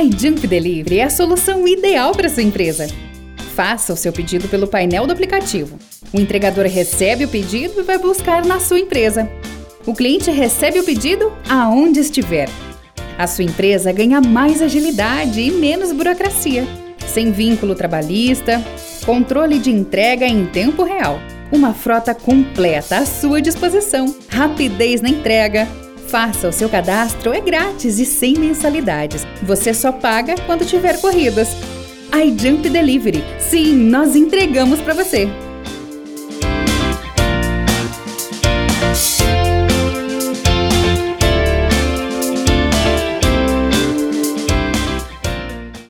iJump Delivery é a solução ideal para sua empresa. Faça o seu pedido pelo painel do aplicativo. O entregador recebe o pedido e vai buscar na sua empresa. O cliente recebe o pedido aonde estiver. A sua empresa ganha mais agilidade e menos burocracia, sem vínculo trabalhista, controle de entrega em tempo real, uma frota completa à sua disposição, rapidez na entrega. Faça o seu cadastro, é grátis e sem mensalidades. Você só paga quando tiver corridas. iJump Delivery. Sim, nós entregamos para você.